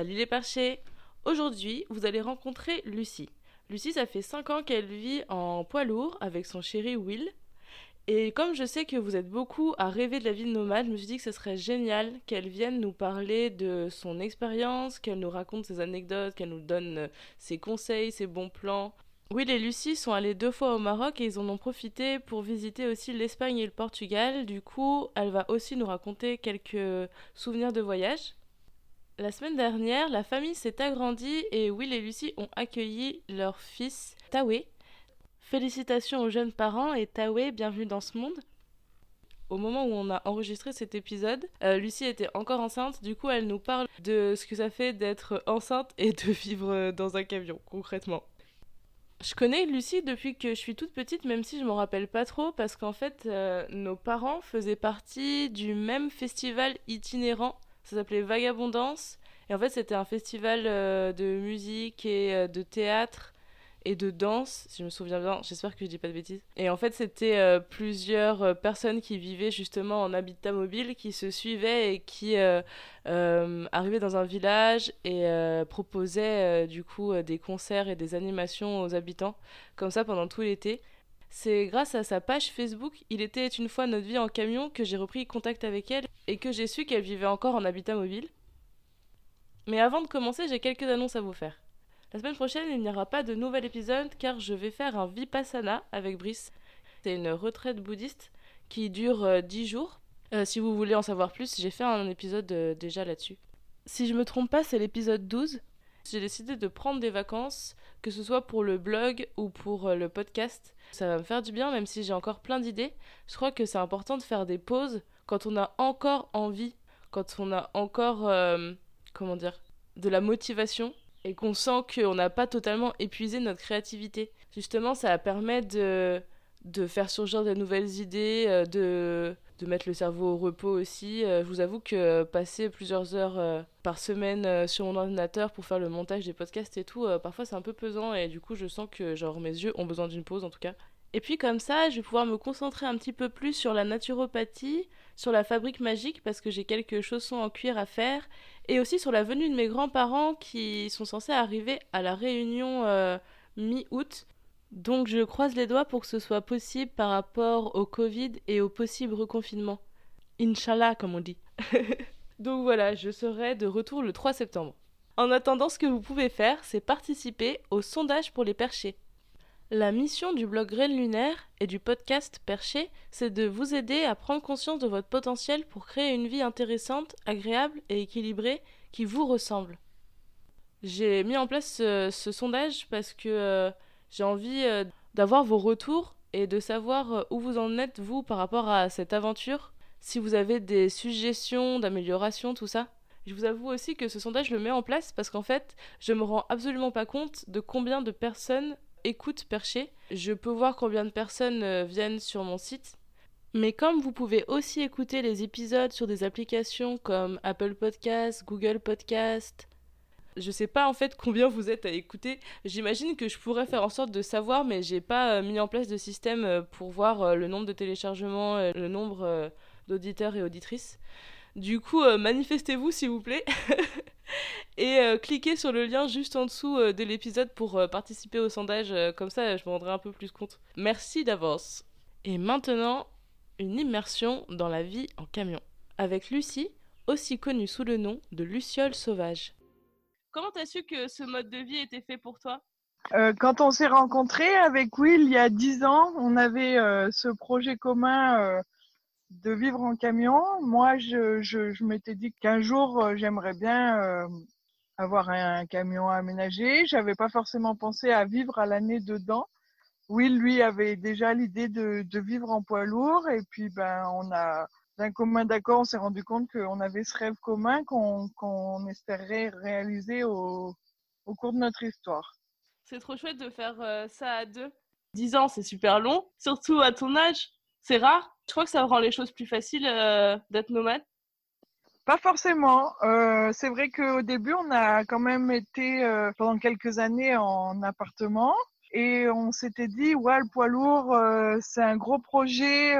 Salut les perchés Aujourd'hui, vous allez rencontrer Lucie. Lucie, ça fait 5 ans qu'elle vit en poids lourd avec son chéri Will. Et comme je sais que vous êtes beaucoup à rêver de la vie de nomade, je me suis dit que ce serait génial qu'elle vienne nous parler de son expérience, qu'elle nous raconte ses anecdotes, qu'elle nous donne euh, ses conseils, ses bons plans. Will et Lucie sont allés deux fois au Maroc et ils en ont profité pour visiter aussi l'Espagne et le Portugal. Du coup, elle va aussi nous raconter quelques souvenirs de voyage. La semaine dernière, la famille s'est agrandie et Will et Lucie ont accueilli leur fils Tawé. Félicitations aux jeunes parents et Tawé, bienvenue dans ce monde. Au moment où on a enregistré cet épisode, euh, Lucie était encore enceinte, du coup elle nous parle de ce que ça fait d'être enceinte et de vivre dans un camion, concrètement. Je connais Lucie depuis que je suis toute petite, même si je m'en rappelle pas trop, parce qu'en fait, euh, nos parents faisaient partie du même festival itinérant ça s'appelait Vagabondance. Et en fait, c'était un festival euh, de musique et euh, de théâtre et de danse, si je me souviens bien. J'espère que je dis pas de bêtises. Et en fait, c'était euh, plusieurs personnes qui vivaient justement en habitat mobile, qui se suivaient et qui arrivaient dans un village et proposaient du coup des concerts et des animations aux habitants, comme ça pendant tout l'été. C'est grâce à sa page Facebook Il était une fois notre vie en camion que j'ai repris contact avec elle et que j'ai su qu'elle vivait encore en habitat mobile. Mais avant de commencer, j'ai quelques annonces à vous faire. La semaine prochaine, il n'y aura pas de nouvel épisode car je vais faire un Vipassana avec Brice. C'est une retraite bouddhiste qui dure 10 euh, jours. Euh, si vous voulez en savoir plus, j'ai fait un épisode euh, déjà là-dessus. Si je me trompe pas, c'est l'épisode 12. J'ai décidé de prendre des vacances, que ce soit pour le blog ou pour le podcast, ça va me faire du bien, même si j'ai encore plein d'idées. Je crois que c'est important de faire des pauses quand on a encore envie, quand on a encore, euh, comment dire, de la motivation et qu'on sent qu'on n'a pas totalement épuisé notre créativité. Justement, ça permet de, de faire surgir de nouvelles idées, euh, de de mettre le cerveau au repos aussi. Euh, je vous avoue que passer plusieurs heures euh, par semaine euh, sur mon ordinateur pour faire le montage des podcasts et tout, parfois c'est un peu pesant et du coup je sens que genre mes yeux ont besoin d'une pause en tout cas. Et puis comme ça, je vais pouvoir me concentrer un petit peu plus sur la naturopathie, sur la fabrique magique parce que j'ai quelques chaussons en cuir à faire et aussi sur la venue de mes grands-parents qui sont censés arriver à la réunion mi-août donc je croise les doigts pour que ce soit possible par rapport au Covid et au possible reconfinement. Inch'Allah, comme on dit. Donc voilà, je serai de retour le 3 septembre. En attendant, ce que vous pouvez faire, c'est participer au sondage pour les perchés. La mission du blog Graines Lunaire et du podcast Perché, c'est de vous aider à prendre conscience de votre potentiel pour créer une vie intéressante, agréable et équilibrée qui vous ressemble. J'ai mis en place ce, sondage parce que euh, j'ai envie euh, d'avoir vos retours et de savoir euh, où vous en êtes, vous, par rapport à cette aventure. Si vous avez des suggestions d'amélioration, tout ça. Je vous avoue aussi que ce sondage, je le mets en place parce qu'en fait, je me rends absolument pas compte de combien de personnes écoutent Perché. Je peux voir combien de personnes euh, viennent sur mon site. Mais comme vous pouvez aussi écouter les épisodes sur des applications comme Apple Podcast, Google Podcast, je sais pas en fait combien vous êtes à écouter. J'imagine que je pourrais faire en sorte de savoir, mais j'ai pas euh, mis en place de système euh, pour voir euh, le nombre de téléchargements, le nombre d'auditeurs et auditrices. Du coup, manifestez-vous s'il vous plaît. et cliquez sur le lien juste en dessous de l'épisode pour participer au sondage. comme ça, je me rendrai un peu plus compte. Merci d'avance. Et maintenant, une immersion dans la vie en camion. Avec Lucie, aussi connue sous le nom de Luciole Sauvage. Comment t'as su que ce mode de vie était fait pour toi? Euh, quand on s'est rencontrés avec Will il y a dix ans, on avait euh, ce projet commun euh, de vivre en camion. Moi, je, je, m'étais dit qu'un jour, j'aimerais bien avoir un, camion aménagé. J'avais pas forcément pensé à vivre à l'année dedans. Will, lui, avait déjà l'idée de, de, vivre en poids lourd. Et puis, ben, on a d'un commun d'accord, on s'est rendu compte qu'on avait ce rêve commun qu'on espérait réaliser au, au, cours de notre histoire. C'est trop chouette de faire euh, ça à deux. Dix ans, c'est super long, surtout à ton âge. C'est rare. Je crois que ça rend les choses plus faciles euh, d'être nomade. Pas forcément. Euh, c'est vrai qu'au début, on a quand même été pendant quelques années en appartement et on s'était dit, ouais, le poids lourd, c'est un gros projet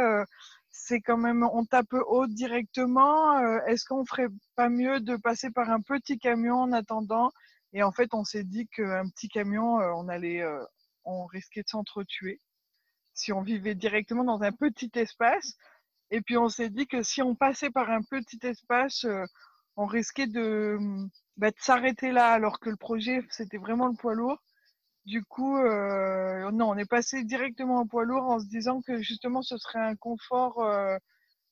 c'est quand même, on tape haut directement. Euh, est-ce qu'on ferait pas mieux de passer par un petit camion en attendant? Et en fait, on s'est dit qu'un petit camion, euh, on allait, euh, on risquait de s'entretuer si on vivait directement dans un petit espace. Et puis on s'est dit que si on passait par un petit espace, on risquait de, bah, de s'arrêter là, alors que le projet, c'était vraiment le poids lourd. Du coup, euh, non, on est passé directement au poids lourd en se disant que justement ce serait un confort euh,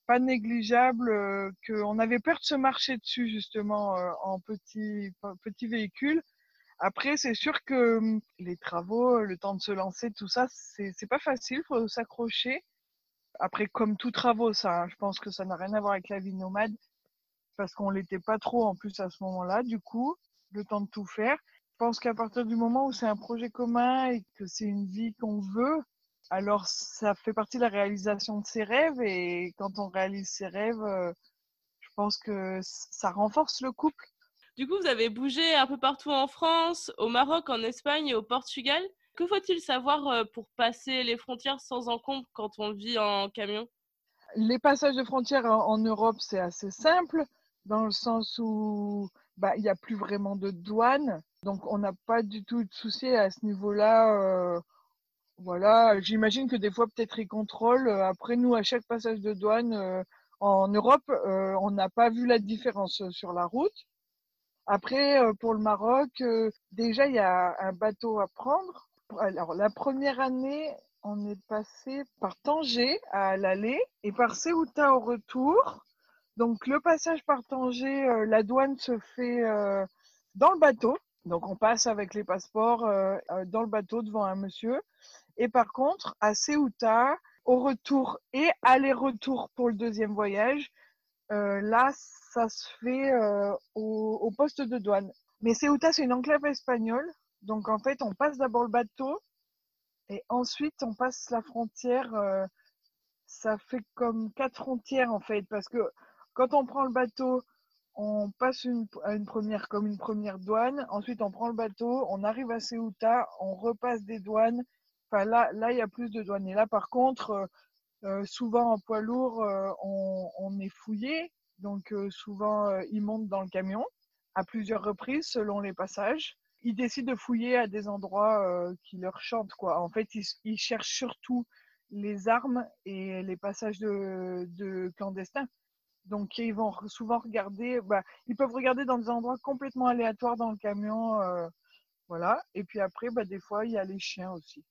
pas négligeable, euh, qu'on avait peur de se marcher dessus justement en petit, petit véhicule. Après, c'est sûr que hum, les travaux, le temps de se lancer, tout ça, c'est pas facile, faut s'accrocher. Après, comme tout travaux, ça, je pense que ça n'a rien à voir avec la vie nomade, parce qu'on l'était pas trop en plus à ce moment-là, du coup, le temps de tout faire. Je pense qu'à partir du moment où c'est un projet commun et que c'est une vie qu'on veut, alors ça fait partie de la réalisation de ses rêves et quand on réalise ses rêves, euh, je pense que ça renforce le couple. Du coup, vous avez bougé un peu partout en France, au Maroc, en Espagne et au Portugal. Que faut-il savoir euh, pour passer les frontières sans encombre quand on vit en camion? Les passages de frontières en Europe, c'est assez simple dans le sens où bah, il n'y a plus vraiment de douane. Donc on n'a pas du tout de souci à ce niveau-là. Euh, voilà, j'imagine que des fois peut-être ils contrôlent. Euh, après nous, à chaque passage de douane euh, en Europe, on n'a pas vu la différence sur la route. Après, pour le Maroc, déjà il y a un bateau à prendre. Alors la première année, on est passé par Tanger à l'aller et par Ceuta au retour. Donc le passage par Tanger, la douane se fait dans le bateau. Donc on passe avec les passeports euh, euh, dans le bateau devant un monsieur. Et par contre, à Ceuta, au retour et aller-retour pour le deuxième voyage, euh, là, ça se fait au, poste de douane. Mais Ceuta, c'est une enclave espagnole. Donc en fait, on passe d'abord le bateau et ensuite on passe la frontière. ça fait comme quatre frontières en fait, parce que quand on prend le bateau, on passe une, une première comme une première douane, ensuite on prend le bateau, on arrive à Ceuta, on repasse des douanes. Enfin là, là il y a plus de douanes. Et là par contre, euh, euh, souvent en poids lourd, euh, on, est fouillé, donc souvent ils montent dans le camion à plusieurs reprises selon les passages. Ils décident de fouiller à des endroits qui leur chantent quoi. En fait, ils, cherchent surtout les armes et les passages de clandestins. Donc ils vont souvent regarder, bah, ils peuvent regarder dans des endroits complètement aléatoires dans le camion, euh, voilà. Et puis après, bah, des fois, il y a les chiens aussi.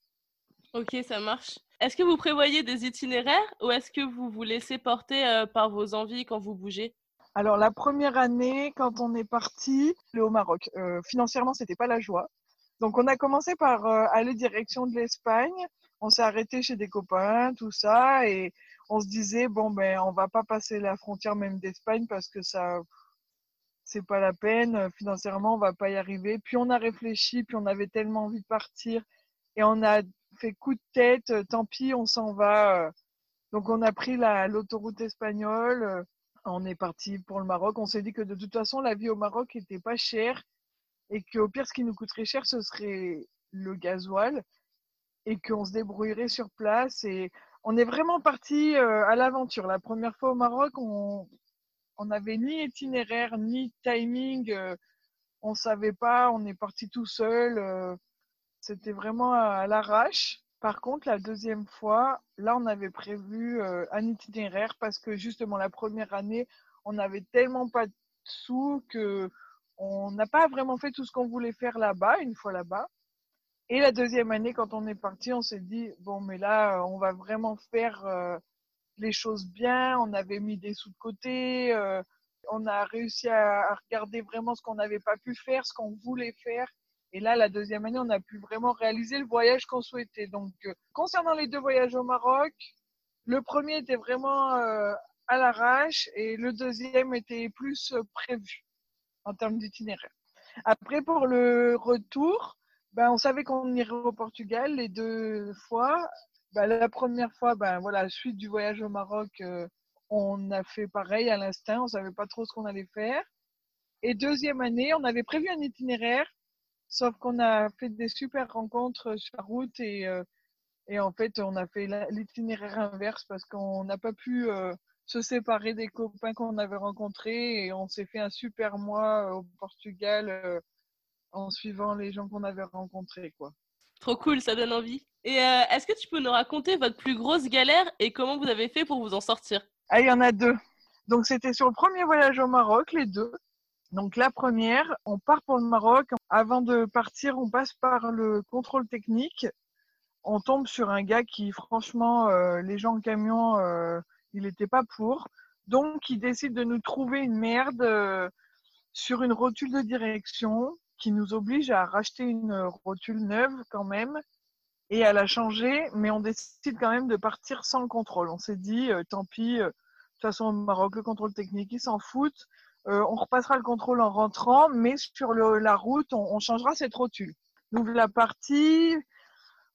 Ok, ça marche. Est-ce que vous prévoyez des itinéraires ou est-ce que vous vous laissez porter euh, par vos envies quand vous bougez? Alors la première année, quand on est parti, au Maroc, euh, financièrement, c'était pas la joie. Donc on a commencé par aller direction de l'Espagne. On s'est arrêté chez des copains, tout ça, et on se disait bon ben on va pas passer la frontière même d'Espagne parce que ça c'est pas la peine financièrement on va pas y arriver. Puis on a réfléchi puis on avait tellement envie de partir et on a fait coup de tête tant pis on s'en va donc on a pris la l'autoroute espagnole on est parti pour le Maroc. On s'est dit que de toute façon la vie au Maroc était pas chère et qu'au pire ce qui nous coûterait cher ce serait le gasoil et qu'on se débrouillerait sur place on est vraiment parti euh, à l'aventure. La première fois au Maroc, on n'avait ni itinéraire, ni timing. Euh, on ne savait pas, on est parti tout seul. Euh, c'était vraiment à, l'arrache. Par contre, la deuxième fois, là, on avait prévu un itinéraire parce que justement, la première année, on n'avait tellement pas de sous que on n'a pas vraiment fait tout ce qu'on voulait faire là-bas, une fois là-bas. Et la deuxième année, quand on est parti, on s'est dit, bon, mais là, on va vraiment faire euh, les choses bien. On avait mis des sous de côté. Euh, on a réussi à, regarder vraiment ce qu'on n'avait pas pu faire, ce qu'on voulait faire. Et là, la deuxième année, on a pu vraiment réaliser le voyage qu'on souhaitait. Donc, euh, concernant les deux voyages au Maroc, le premier était vraiment à l'arrache et le deuxième était plus prévu en termes d'itinéraire. Après, pour le retour, ben, on savait qu'on irait au Portugal les deux fois. Ben, la première fois, ben, voilà, suite du voyage au Maroc, euh, on a fait pareil à l'instinct, on savait pas trop ce qu'on allait faire. Et deuxième année, on avait prévu un itinéraire, sauf qu'on a fait des super rencontres sur la route et, euh, et en fait, on a fait l'itinéraire inverse parce qu'on n'a pas pu euh, se séparer des copains qu'on avait rencontrés et on s'est fait un super mois au Portugal en suivant les gens qu'on avait rencontrés. Quoi. Trop cool, ça donne envie. Et euh, est-ce que tu peux nous raconter votre plus grosse galère et comment vous avez fait pour vous en sortir? Ah, il y en a deux. Donc c'était sur le premier voyage au Maroc, les deux. Donc la première, on part pour le Maroc. Avant de partir, on passe par le contrôle technique. On tombe sur un gars qui, franchement, euh, les gens en camion, il n'était pas pour. Donc, il décide de nous trouver une merde euh, sur une rotule de direction qui nous oblige à racheter une rotule neuve quand même et à la changer. Mais on décide quand même de partir sans le contrôle. On s'est dit, euh, tant pis, euh, de toute façon, au Maroc, le contrôle technique, ils s'en foutent. on repassera le contrôle en rentrant, mais sur la route, on, changera cette rotule. Nous, la partie,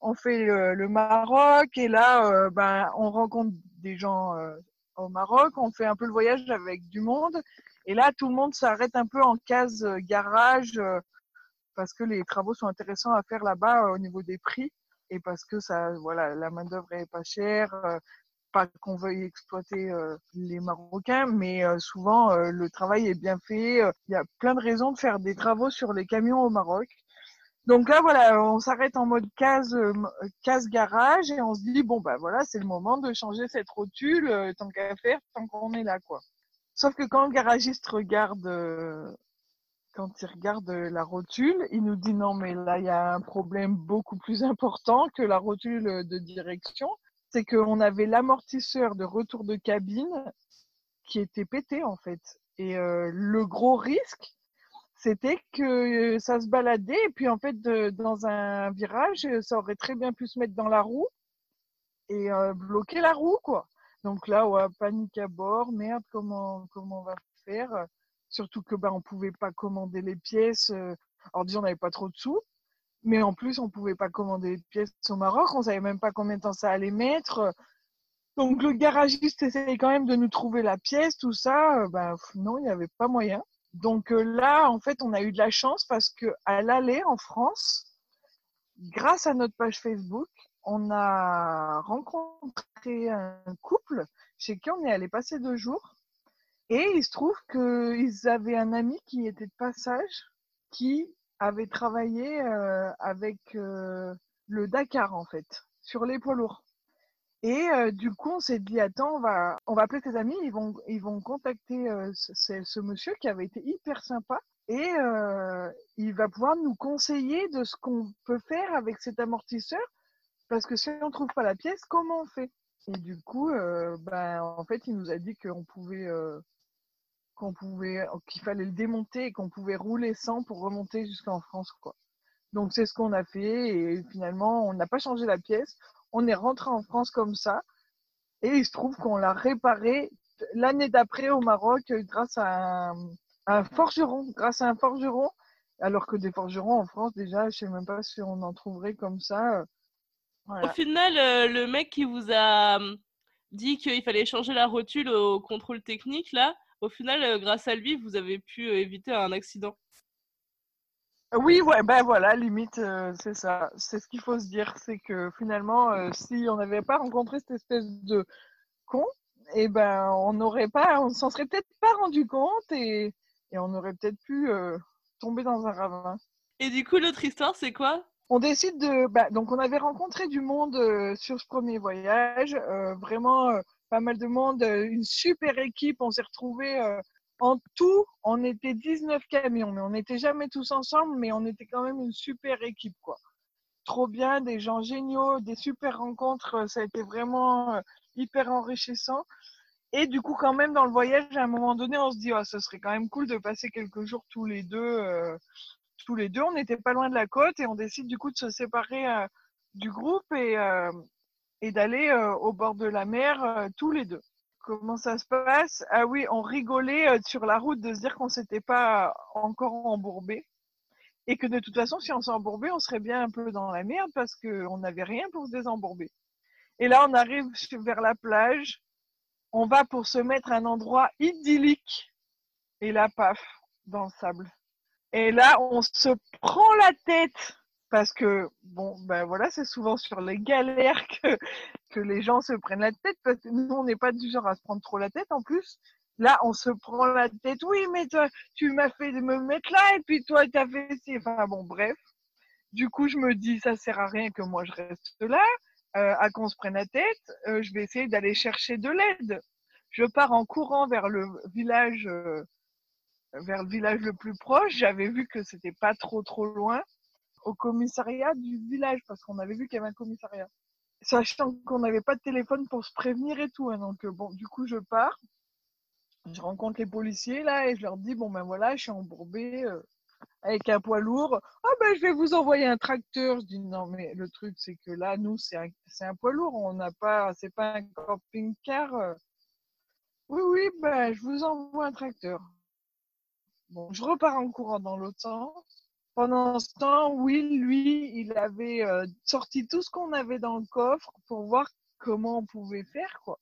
on fait le, Maroc et là, ben, on rencontre des gens euh, au Maroc, on fait un peu le voyage avec du monde. Et là, tout le monde s'arrête un peu en case euh, garage euh, parce que les travaux sont intéressants à faire là-bas au niveau des prix et parce que ça, voilà, la main d'œuvre est pas chère. pas qu'on veuille exploiter les Marocains, mais souvent le travail est bien fait. Il y a plein de raisons de faire des travaux sur les camions au Maroc. Donc là, voilà, on s'arrête en mode case, euh, case garage et on se dit, bon, bah voilà, c'est le moment de changer cette rotule, euh, tant qu'à faire, tant qu'on est là, quoi. Sauf que quand le garagiste regarde, euh, quand il regarde la rotule, il nous dit, non, mais là, il y a un problème beaucoup plus important que la rotule de direction. C'est qu'on avait l'amortisseur de retour de cabine qui était pété, en fait. Et le gros risque, c'était que ça se baladait et puis en fait dans un virage ça aurait très bien pu se mettre dans la roue et euh, bloquer la roue quoi donc là ouais, panique à bord merde comment comment on va faire? Surtout que bah on pouvait pas commander les pièces alors disons on n'avait pas trop de sous mais en plus on pouvait pas commander les pièces au Maroc on savait même pas combien de temps ça allait mettre donc le garagiste essayait quand même de nous trouver la pièce tout ça ben non il n'y avait pas moyen donc là, en fait, on a eu de la chance parce que à l'aller en France, grâce à notre page Facebook, on a rencontré un couple chez qui on est allé passer deux jours. Et il se trouve qu'ils avaient un ami qui était de passage, qui avait travaillé euh, avec euh, le Dakar, en fait, sur les poids lourds. Et euh, du coup, on s'est dit, attends, on va, on va appeler tes amis, ils vont, ils vont contacter ce, ce, monsieur qui avait été hyper sympa et il va pouvoir nous conseiller de ce qu'on peut faire avec cet amortisseur parce que si on ne trouve pas la pièce, comment on fait? Et du coup, ben, en fait, il nous a dit qu'on pouvait, qu'on pouvait, qu'il fallait le démonter et qu'on pouvait rouler sans pour remonter jusqu'en France, quoi. Donc c'est ce qu'on a fait et finalement, on n'a pas changé la pièce on est rentré en France comme ça. Et il se trouve qu'on l'a réparé l'année d'après au Maroc grâce à un, forgeron, grâce à un forgeron. Alors que des forgerons en France, déjà, je sais même pas si on en trouverait comme ça. Au final, euh, le mec qui vous a hum, dit qu'il fallait changer la rotule au contrôle technique, là, au final, euh, grâce à lui, vous avez pu euh, éviter un accident. Oui, ouais, ben voilà, limite, c'est ça. C'est ce qu'il faut se dire, c'est que finalement, si on n'avait pas rencontré cette espèce de con, et eh ben on n'aurait pas, on s'en serait peut-être pas rendu compte et, et on aurait peut-être pu tomber dans un ravin. Et du coup, l'autre histoire, c'est quoi? On décide de, bah, donc on avait rencontré du monde sur ce premier voyage, vraiment pas mal de monde, une super équipe. On s'est retrouvés en tout, on était 19 camions, mais on n'était jamais tous ensemble, mais on était quand même une super équipe, quoi. Trop bien, des gens géniaux, des super rencontres, ça a été vraiment euh, hyper enrichissant. Et du coup, quand même, dans le voyage, à un moment donné, on se dit, oh, ce serait quand même cool de passer quelques jours tous les deux. Euh, tous les deux, on n'était pas loin de la côte et on décide du coup de se séparer euh, du groupe et, et d'aller au bord de la mer tous les deux. comment ça se passe? Ah oui, on rigolait euh, sur la route de se dire qu'on s'était pas encore embourbé et que de toute façon, si on s'embourbait, on serait bien un peu dans la merde parce qu'on n'avait rien pour se désembourber. Et là, on arrive vers la plage, on va pour se mettre à un endroit idyllique et là, paf, dans le sable. Et là, on se prend la tête parce que, bon, ben voilà, c'est souvent sur les galères que, que les gens se prennent la tête parce que nous, on n'est pas du genre à se prendre trop la tête en plus. Là, on se prend la tête. Oui, mais toi, tu m'as fait me mettre là, et puis toi, tu as fait. Enfin, bon, bref. Du coup, je me dis, ça sert à rien que moi, je reste là, euh, à qu'on se prenne la tête. Euh, je vais essayer d'aller chercher de l'aide. Je pars en courant vers le village, euh, vers le village le plus proche. J'avais vu que c'était pas trop, trop loin, au commissariat du village, parce qu'on avait vu qu'il y avait un commissariat. Sachant qu'on n'avait pas de téléphone pour se prévenir et tout. Hein, donc, bon, du coup, je pars je rencontre les policiers là et je leur dis bon ben voilà, je suis embourbé euh, avec un poids lourd. Ah ben je vais vous envoyer un tracteur. Je dis non mais le truc c'est que là nous c'est un, c'est un poids lourd, on n'a pas c'est pas un camping-car. euh. Oui oui ben je vous envoie un tracteur. Bon, je repars en courant dans sens. Pendant ce temps, Will, lui, il avait euh, sorti tout ce qu'on avait dans le coffre pour voir comment on pouvait faire, quoi.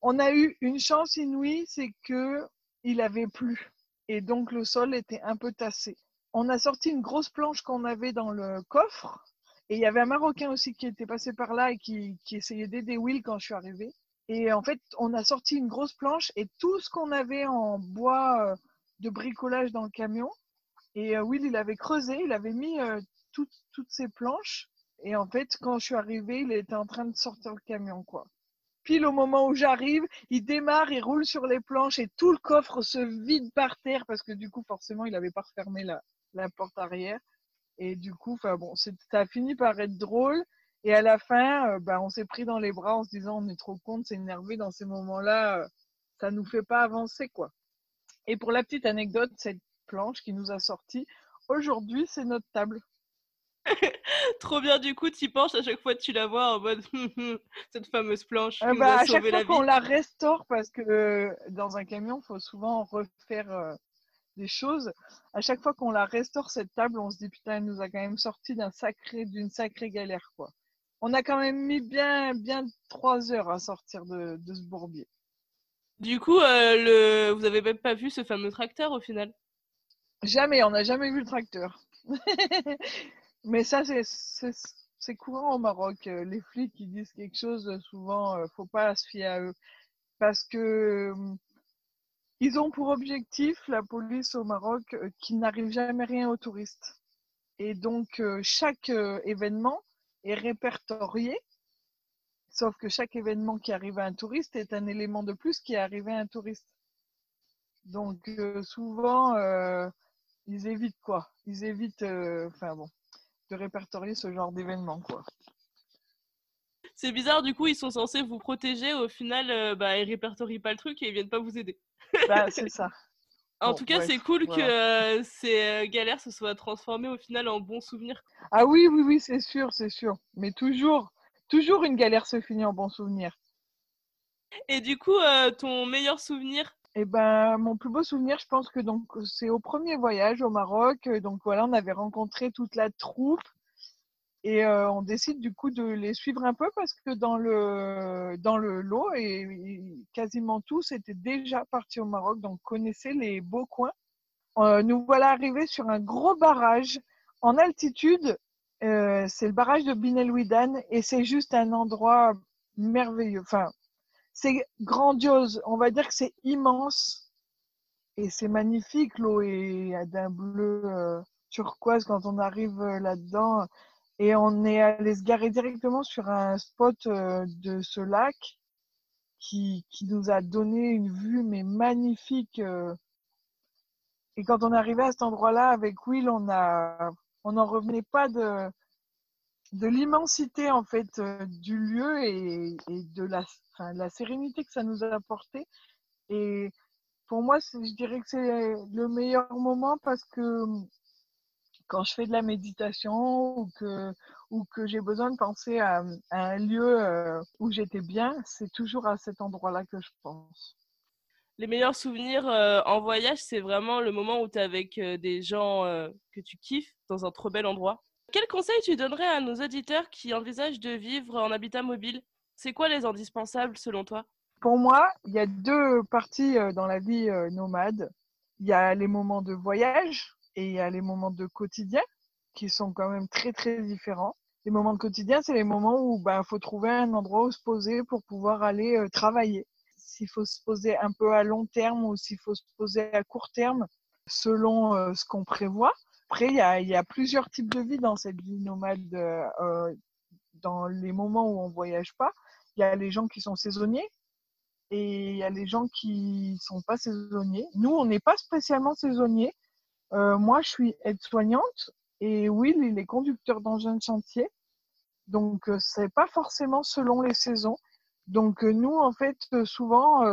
On a eu une chance inouïe, c'est que il avait plu et donc le sol était un peu tassé. On a sorti une grosse planche qu'on avait dans le coffre et il y avait un Marocain aussi qui était passé par là et qui, qui essayait d'aider Will quand je suis arrivée. Et en fait, on a sorti une grosse planche et tout ce qu'on avait en bois euh, de bricolage dans le camion. Et euh, Will, il avait creusé, il avait mis euh, toutes, toutes ces planches. Et en fait, quand je suis arrivée, il était en train de sortir le camion, quoi pile au moment où j'arrive, il démarre, il roule sur les planches et tout le coffre se vide par terre parce que du coup, forcément, il n'avait pas refermé la, la porte arrière. Et du coup, bon, ça a fini par être drôle. Et à la fin, euh, ben, on s'est pris dans les bras en se disant on est trop con de s'énerver dans ces moments-là, euh, ça nous fait pas avancer quoi. Et pour la petite anecdote, cette planche qui nous a sorti, aujourd'hui c'est notre table. Trop bien, du coup, tu penches à chaque fois que tu la vois en mode cette fameuse planche qui bah, à chaque fois la qu'on la restaure, parce que euh, dans un camion, il faut souvent refaire euh, des choses. À chaque fois qu'on la restaure, cette table, on se dit putain, elle nous a quand même sorti d'un sacré, d'une sacrée galère, quoi. On a quand même mis bien, bien trois heures à sortir de, de ce bourbier. Du coup, euh, le... vous avez même pas vu ce fameux tracteur au final? Jamais, on n'a jamais vu le tracteur. Mais ça, c'est, courant au Maroc. Euh, Les flics qui disent quelque chose, souvent, euh, faut pas se fier à eux. Parce que ils ont pour objectif, la police au Maroc, qu'il n'arrive jamais rien aux touristes. Et donc, chaque événement est répertorié, sauf que chaque événement qui arrive à un touriste est un élément de plus qui est arrivé à un touriste. Donc, euh, souvent, euh, ils évitent quoi Ils évitent, euh, enfin bon, de répertorier ce genre d'événement, quoi. C'est bizarre, du coup, ils sont censés vous protéger. Au final, bah, ils répertorient pas le truc et ils viennent pas vous aider. Bah, c'est ça. En Bon, tout cas, c'est cool voilà. que ces galères se soient transformées au final en bons souvenirs. Ah oui, oui, oui, c'est sûr, c'est sûr. Mais toujours, toujours une galère se finit en bon souvenir. Et du coup, euh, ton meilleur souvenir? Eh ben, mon plus beau souvenir, je pense que donc c'est au premier voyage au Maroc. Euh, Donc voilà, on avait rencontré toute la troupe et euh, on décide du coup de les suivre un peu parce que dans le dans le lot et, et quasiment tous étaient déjà partis au Maroc, donc connaissaient les beaux coins. Euh, nous voilà arrivés sur un gros barrage en altitude. Euh, c'est le barrage de Bin El Ouidan et c'est juste un endroit merveilleux. Enfin, c'est grandiose. On va dire que c'est immense et c'est magnifique. L'eau est d'un bleu euh, turquoise quand on arrive euh, là-dedans. Et on est allé se garer directement sur un spot de ce lac qui, qui nous a donné une vue mais magnifique. Et quand on est arrivé à cet endroit-là avec Will, on a, on n'en revenait pas de, de l'immensité en fait euh, du lieu et, de la, la sérénité que ça nous a apporté. Et pour moi, je dirais que c'est le meilleur moment parce que quand je fais de la méditation ou que, ou que j'ai besoin de penser à, un lieu euh, où j'étais bien, c'est toujours à cet endroit-là que je pense. Les meilleurs souvenirs euh, en voyage, c'est vraiment le moment où tu es avec euh, des gens que tu kiffes dans un trop bel endroit. Quel conseil tu donnerais à nos auditeurs qui envisagent de vivre en habitat mobile? C'est quoi les indispensables selon toi? Pour moi, il y a deux parties dans la vie nomade. Il y a les moments de voyage et il y a les moments de quotidien qui sont quand même très très différents. Les moments de quotidien, c'est les moments où il bah, faut trouver un endroit où se poser pour pouvoir aller euh, travailler. S'il faut se poser un peu à long terme ou s'il faut se poser à court terme, selon euh, ce qu'on prévoit. Après, il y a, plusieurs types de vie dans cette vie nomade. Euh, dans les moments où on voyage pas, il y a les gens qui sont saisonniers et il y a les gens qui sont pas saisonniers. Nous, on n'est pas spécialement saisonniers. moi, je suis aide-soignante et Will, il est conducteur d'engin de chantier. Donc, euh, c'est pas forcément selon les saisons. Donc, euh, nous, en fait, euh, souvent,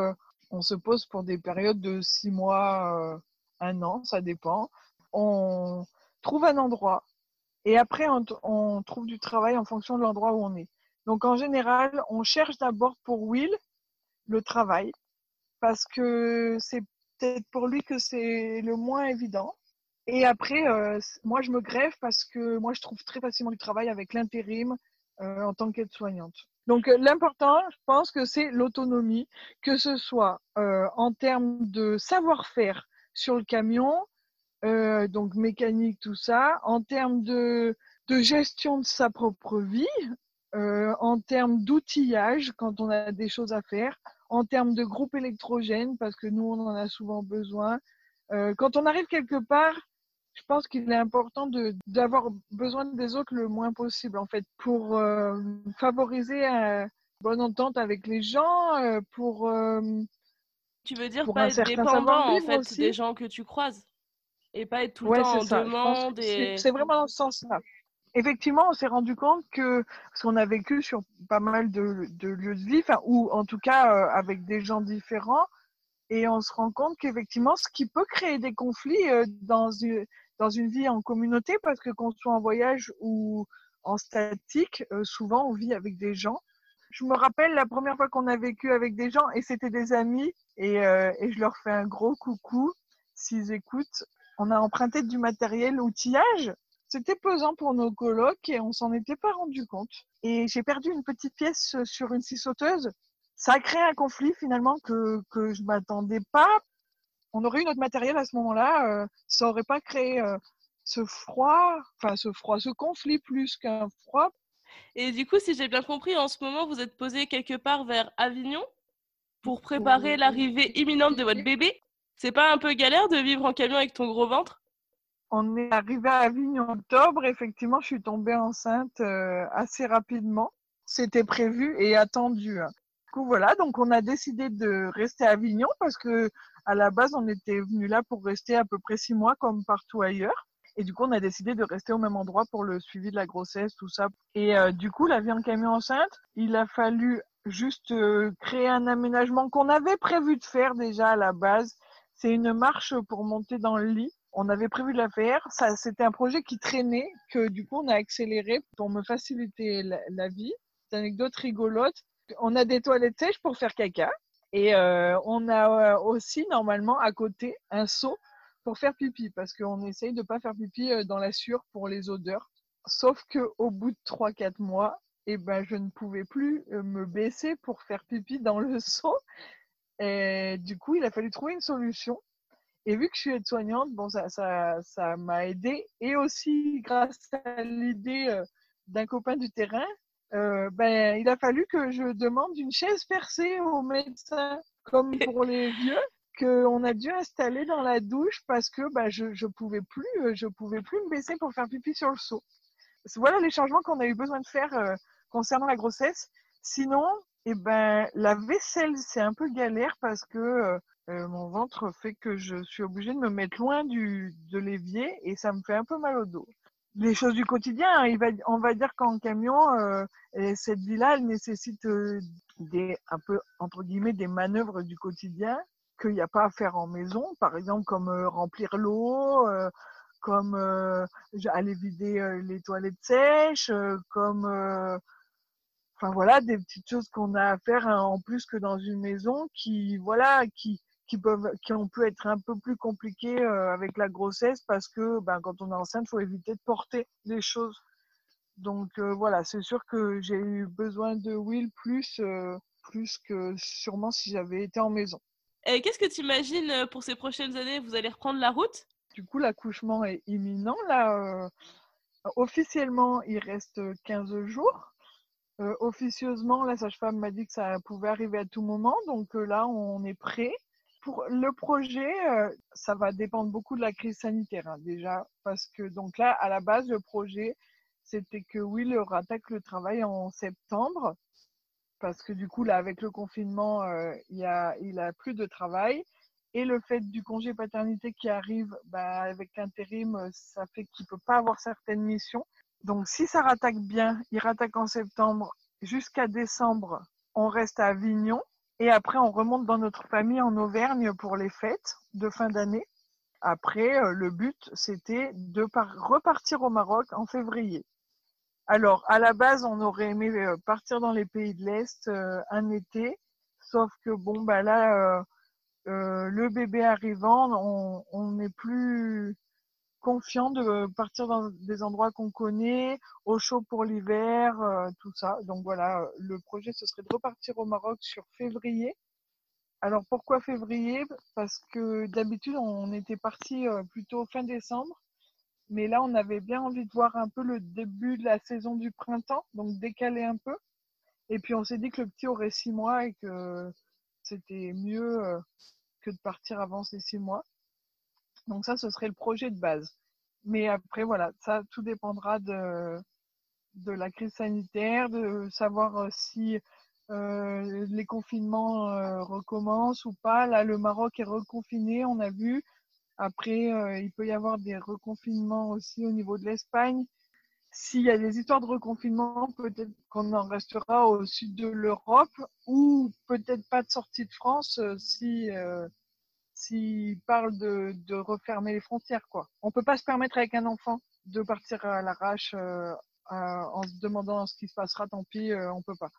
on se pose pour des périodes de six mois, un an, ça dépend. On trouve un endroit et après, on, trouve du travail en fonction de l'endroit où on est. Donc, en général, on cherche d'abord pour Will le travail parce que c'est peut-être pour lui que c'est le moins évident. Et après, euh, moi, je me greffe parce que moi, je trouve très facilement du travail avec l'intérim euh, en tant qu'aide-soignante. Donc, euh, l'important, je pense que c'est l'autonomie, que ce soit en termes de savoir-faire sur le camion, donc mécanique, tout ça, en termes de gestion de sa propre vie, en termes d'outillage quand on a des choses à faire, en termes de groupe électrogène, parce que nous, on en a souvent besoin. quand on arrive quelque part, je pense qu'il est important d'avoir besoin des autres le moins possible, en fait, pour euh, favoriser une bonne entente avec les gens, euh, pour. Euh, tu veux dire pas être dépendant en fait des gens que tu croises et pas être tout le temps en demande. C'est vraiment dans ce sens-là. Effectivement, on s'est rendu compte que parce qu'on a vécu sur pas mal de, de lieux de vie, ou en tout cas avec des gens différents, et on se rend compte qu'effectivement, ce qui peut créer des conflits dans une, dans une vie en communauté parce que qu'on soit en voyage ou en statique, euh, souvent on vit avec des gens. Je me rappelle la première fois qu'on a vécu avec des gens et c'était des amis et, euh, et, je leur fais un gros coucou s'ils écoutent. On a emprunté du matériel outillage. C'était pesant pour nos colocs et on s'en était pas rendu compte. Et j'ai perdu une petite pièce sur une scie sauteuse. Ça a créé un conflit finalement que, que je m'attendais pas on aurait eu notre matériel à ce moment-là, euh, ça aurait pas créé euh, ce froid, enfin ce froid, ce conflit plus qu'un froid. Et du coup, si j'ai bien compris, en ce moment, vous êtes posé quelque part vers Avignon pour préparer l'arrivée imminente de votre bébé. C'est pas un peu galère de vivre en camion avec ton gros ventre? On est arrivé à Avignon en octobre. Effectivement, je suis tombée enceinte euh, assez rapidement. C'était prévu et attendu. Hein. Du coup, voilà, donc on a décidé de rester à Avignon parce que à la base, on était venu là pour rester à peu près six mois comme partout ailleurs. Et du coup, on a décidé de rester au même endroit pour le suivi de la grossesse, tout ça. Et euh, du coup, la vie en camion enceinte, il a fallu juste euh, créer un aménagement qu'on avait prévu de faire déjà à la base. C'est une marche pour monter dans le lit. On avait prévu de la faire. Ça, c'était un projet qui traînait, que du coup, on a accéléré pour me faciliter la, la vie. C'est une anecdote rigolote. On a des toilettes sèches pour faire caca. Et euh, on a euh, aussi normalement à côté un seau pour faire pipi parce qu'on essaye de ne pas faire pipi euh, dans la sûre pour les odeurs. Sauf que au bout de 3-4 mois, eh ben, je ne pouvais plus me baisser pour faire pipi dans le seau. Et du coup, il a fallu trouver une solution. Et vu que je suis aide-soignante, bon, ça, ça, ça m'a aidé. Et aussi grâce à l'idée d'un copain du terrain euh, ben, il a fallu que je demande une chaise percée au médecin, comme pour les vieux, qu'on a dû installer dans la douche parce que ben, je ne pouvais, plus, euh, je pouvais plus me baisser pour faire pipi sur le seau. Voilà les changements qu'on a eu besoin de faire euh, concernant la grossesse. Sinon, eh ben, la vaisselle, c'est un peu galère parce que mon ventre fait que je suis obligée de me mettre loin du, de l'évier et ça me fait un peu mal au dos les choses du quotidien. On va dire qu'en camion, euh, cette vie-là, elle nécessite euh, des, un peu, entre guillemets, des manœuvres du quotidien qu'il n'y a pas à faire en maison. Par exemple, comme euh, remplir l'eau, comme aller vider les toilettes sèches, comme enfin voilà des petites choses qu'on a à faire hein, en plus que dans une maison qui voilà qui qui peuvent qui ont pu être un peu plus compliquées avec la grossesse parce que ben, quand on est enceinte, il faut éviter de porter des choses. Donc voilà, c'est sûr que j'ai eu besoin de Will plus plus que sûrement si j'avais été en maison. Et qu'est-ce que tu imagines pour ces prochaines années? Vous allez reprendre la route? Du coup, l'accouchement est imminent. Là, officiellement, il reste 15 jours. officieusement, la sage-femme m'a dit que ça pouvait arriver à tout moment. Donc là, on est prêt pour le projet, euh, ça va dépendre beaucoup de la crise sanitaire hein, déjà, parce que donc là, à la base, le projet, c'était que Will rattaque le travail en septembre, parce que du coup, là, avec le confinement, euh, il, il a plus de travail. Et le fait du congé paternité qui arrive bah, avec l'intérim, ça fait qu'il ne peut pas avoir certaines missions. Donc, si ça rattaque bien, il rattaque en septembre jusqu'à décembre, on reste à Avignon. Et après, on remonte dans notre famille en Auvergne pour les fêtes de fin d'année. Après, euh, le but, c'était de repartir au Maroc en février. Alors, à la base, on aurait aimé euh, partir dans les pays de l'Est euh, un été, sauf que bon, bah là, le bébé arrivant, on n'est plus confiant de partir dans des endroits qu'on connaît, au chaud pour l'hiver, euh, tout ça. Donc voilà, le projet, ce serait de repartir au Maroc sur février. Alors pourquoi février? Parce que d'habitude, on était parti euh, plutôt fin décembre. Mais là, on avait bien envie de voir un peu le début de la saison du printemps, donc décaler un peu. Et puis on s'est dit que le petit aurait six mois et que c'était mieux euh, que de partir avant ces six mois. Donc ça, ce serait le projet de base. Mais après, voilà, ça, tout dépendra de, de la crise sanitaire, de savoir euh, si euh, les confinements euh, recommencent ou pas. Là, le Maroc est reconfiné, on a vu. Après, il peut y avoir des reconfinements aussi au niveau de l'Espagne. S'il y a des histoires de reconfinement, peut-être qu'on en restera au sud de l'Europe ou peut-être pas de sortie de France si s'il parle de, de, refermer les frontières. Quoi. On ne peut pas se permettre avec un enfant de partir à l'arrache euh, en se demandant ce qui se passera, tant pis, euh, on ne peut pas.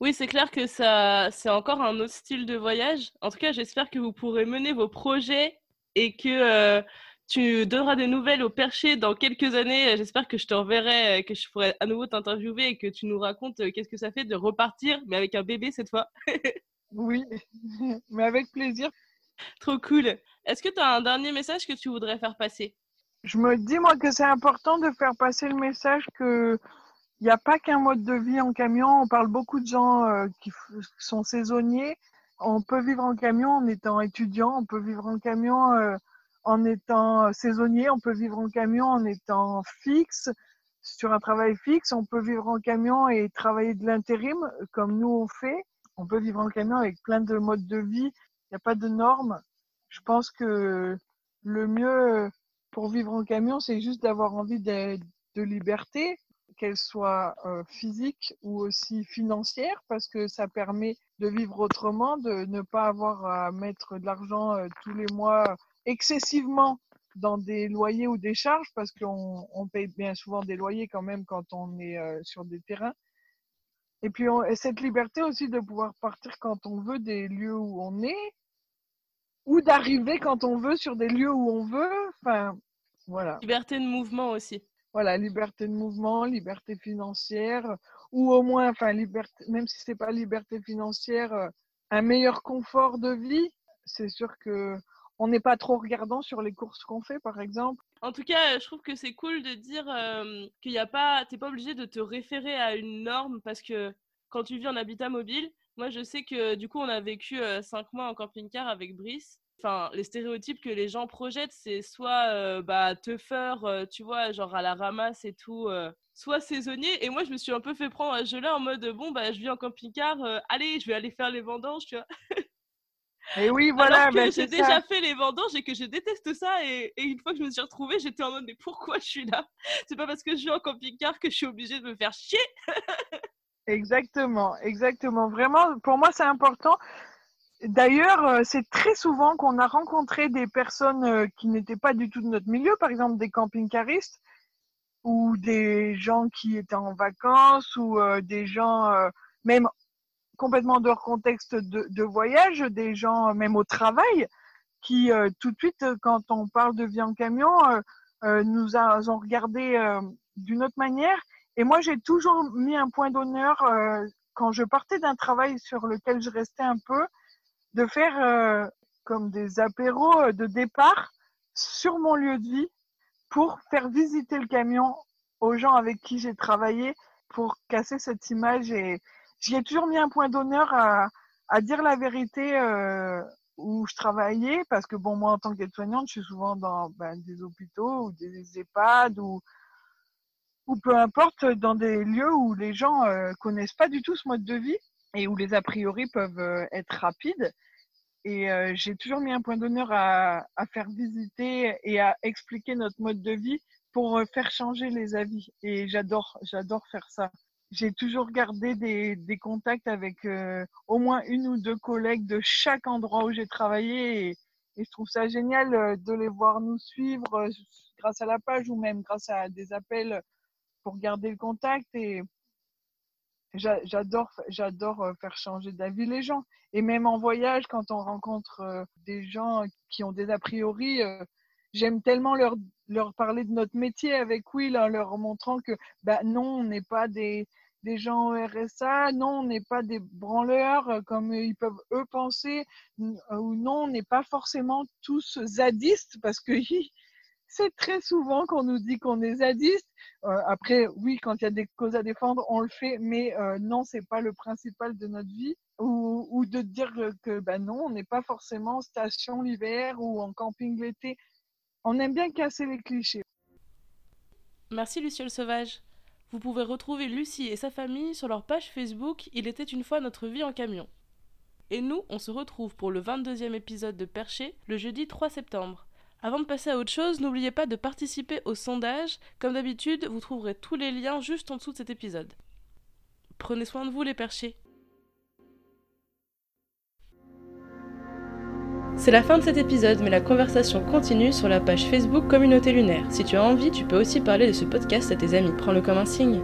Oui, c'est clair que ça, c'est encore un autre style de voyage. En tout cas, j'espère que vous pourrez mener vos projets et que euh, tu donneras des nouvelles au perché dans quelques années. J'espère que je te reverrai, que je pourrai à nouveau t'interviewer et que tu nous racontes qu'est-ce que ça fait de repartir, mais avec un bébé cette fois. oui, mais avec plaisir. Trop cool. Est-ce que tu as un dernier message que tu voudrais faire passer? Je me dis, moi, que c'est important de faire passer le message que il n'y a pas qu'un mode de vie en camion. On parle beaucoup de gens euh, qui sont saisonniers. On peut vivre en camion en étant étudiant, on peut vivre en camion euh, en étant saisonnier, on peut vivre en camion en étant fixe, sur un travail fixe, on peut vivre en camion et travailler de l'intérim comme nous on fait. On peut vivre en camion avec plein de modes de vie il n'y a pas de normes. Je pense que le mieux pour vivre en camion, c'est juste d'avoir envie de, liberté, qu'elle soit euh, physique ou aussi financière, parce que ça permet de vivre autrement, de ne pas avoir à mettre de l'argent euh, tous les mois excessivement dans des loyers ou des charges, parce qu'on paye bien souvent des loyers quand même quand on est euh, sur des terrains. Et puis cette liberté aussi de pouvoir partir quand on veut des lieux où on est, ou d'arriver quand on veut sur des lieux où on veut. Enfin, voilà. Liberté de mouvement aussi. Voilà, liberté de mouvement, liberté financière, ou au moins, enfin, liberté, même si c'est pas liberté financière, euh, un meilleur confort de vie. C'est sûr que on n'est pas trop regardant sur les courses qu'on fait, par exemple. En tout cas, je trouve que c'est cool de dire euh, qu'il n'y a pas, t'es pas obligé de te référer à une norme parce que quand tu vis en habitat mobile, moi je sais que du coup on a vécu euh, cinq mois en camping-car avec Brice. Enfin, les stéréotypes que les gens projettent, c'est soit euh, bah euh, tu vois, genre à la ramasse et tout, soit saisonnier. Et moi je me suis un peu fait prendre à ce en mode bon bah je vis en camping-car, allez je vais aller faire les vendanges, tu vois. Et oui, voilà. Alors que ben, j'ai déjà fait les vendanges et que je déteste ça. Et, une fois que je me suis retrouvée, j'étais en mode mais pourquoi je suis là? C'est pas parce que je suis en camping-car que je suis obligée de me faire chier. exactement, exactement. Vraiment, pour moi, c'est important. D'ailleurs, c'est très souvent qu'on a rencontré des personnes qui n'étaient pas du tout de notre milieu, par exemple des camping-caristes ou des gens qui étaient en vacances ou des gens même complètement dehors contexte de, de, voyage, des gens même au travail qui tout de suite, quand on parle de vie en camion, nous ont regardé d'une autre manière. Et moi, j'ai toujours mis un point d'honneur quand je partais d'un travail sur lequel je restais un peu, de faire comme des apéros de départ sur mon lieu de vie pour faire visiter le camion aux gens avec qui j'ai travaillé pour casser cette image et j'y ai toujours mis un point d'honneur à, à, dire la vérité euh, où je travaillais parce que bon moi en tant qu'aide-soignante je suis souvent dans ben, des hôpitaux ou des EHPAD ou ou peu importe dans des lieux où les gens euh, connaissent pas du tout ce mode de vie et où les a priori peuvent euh, être rapides et euh, j'ai toujours mis un point d'honneur à, à, faire visiter et à expliquer notre mode de vie pour euh, faire changer les avis. Et j'adore, j'adore faire ça. J'ai toujours gardé des, contacts avec euh, au moins une ou deux collègues de chaque endroit où j'ai travaillé. Et, je trouve ça génial de les voir nous suivre grâce à la page ou même grâce à des appels pour garder le contact. Et, J'adore, euh, faire changer d'avis les gens. Et même en voyage, quand on rencontre euh, des gens qui ont des a priori, euh, j'aime tellement leur, leur parler de notre métier avec Will en leur montrant que bah, non, on n'est pas des, des gens RSA, non, on n'est pas des branleurs comme ils peuvent eux penser, ou non, on n'est pas forcément tous zadistes parce que c'est très souvent qu'on nous dit qu'on est zadiste. Euh, après, oui, quand il y a des causes à défendre, on le fait, mais euh, non, c'est pas le principal de notre vie. Ou, ou de dire que ben non, on n'est pas forcément en station l'hiver ou en camping l'été. On aime bien casser les clichés. Merci Luciole Sauvage. Vous pouvez retrouver Lucie et sa famille sur leur page Facebook Il était une fois notre vie en camion. Et nous, on se retrouve pour le 22e épisode de Perché le jeudi 3 septembre. Avant de passer à autre chose, n'oubliez pas de participer au sondage. Comme d'habitude, vous trouverez tous les liens juste en dessous de cet épisode. Prenez soin de vous les perchés. C'est la fin de cet épisode, mais la conversation continue sur la page Facebook Communauté Lunaire. Si tu as envie, tu peux aussi parler de ce podcast à tes amis. Prends-le comme un signe.